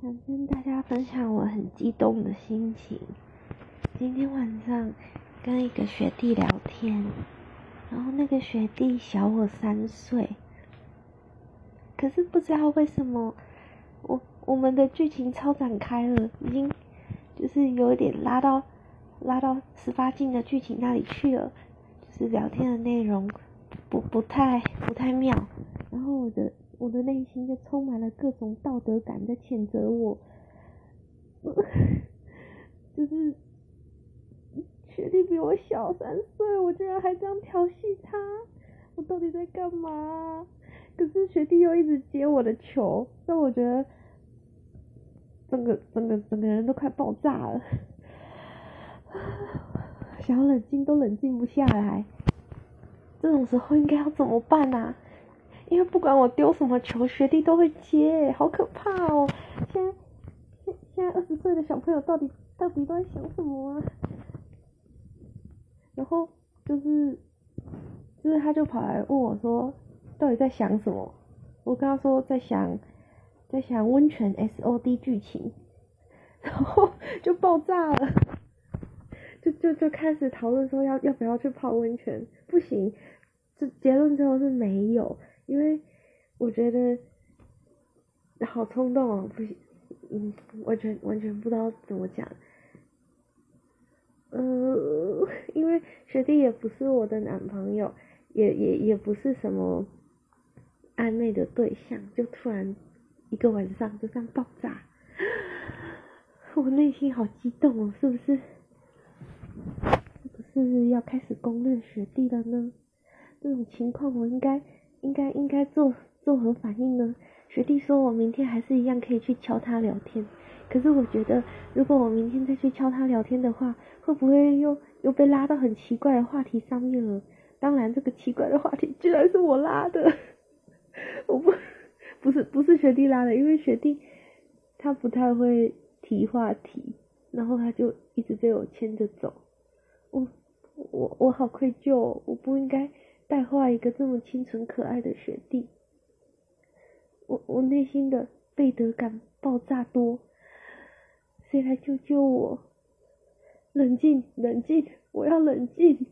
想跟大家分享我很激动的心情。今天晚上跟一个学弟聊天，然后那个学弟小我三岁，可是不知道为什么，我我们的剧情超展开了，已经就是有点拉到拉到十八禁的剧情那里去了，就是聊天的内容不不太不太妙，然后我的。我的内心就充满了各种道德感在谴责我，就是学弟比我小三岁，我居然还这样调戏他，我到底在干嘛？可是学弟又一直接我的球，让我觉得整个整个整个人都快爆炸了，想要冷静都冷静不下来，这种时候应该要怎么办啊？因为不管我丢什么球，学弟都会接，好可怕哦！现在现现在二十岁的小朋友到底到底都在想什么啊？然后就是就是他就跑来问我说，到底在想什么？我跟他说在想在想温泉 S O D 剧情，然后就爆炸了，就就就开始讨论说要要不要去泡温泉？不行，这结论最后是没有。因为我觉得好冲动哦，不行，嗯，完全完全不知道怎么讲。嗯，因为学弟也不是我的男朋友，也也也不是什么暧昧的对象，就突然一个晚上就这样爆炸，我内心好激动哦，是不是？是不是要开始攻略学弟了呢？这种情况我应该。应该应该做做何反应呢？学弟说我明天还是一样可以去敲他聊天，可是我觉得如果我明天再去敲他聊天的话，会不会又又被拉到很奇怪的话题上面了？当然，这个奇怪的话题居然是我拉的，我不不是不是学弟拉的，因为学弟他不太会提话题，然后他就一直被我牵着走，我我我好愧疚，我不应该。带坏一个这么清纯可爱的学弟，我我内心的背德感爆炸多，谁来救救我？冷静，冷静，我要冷静。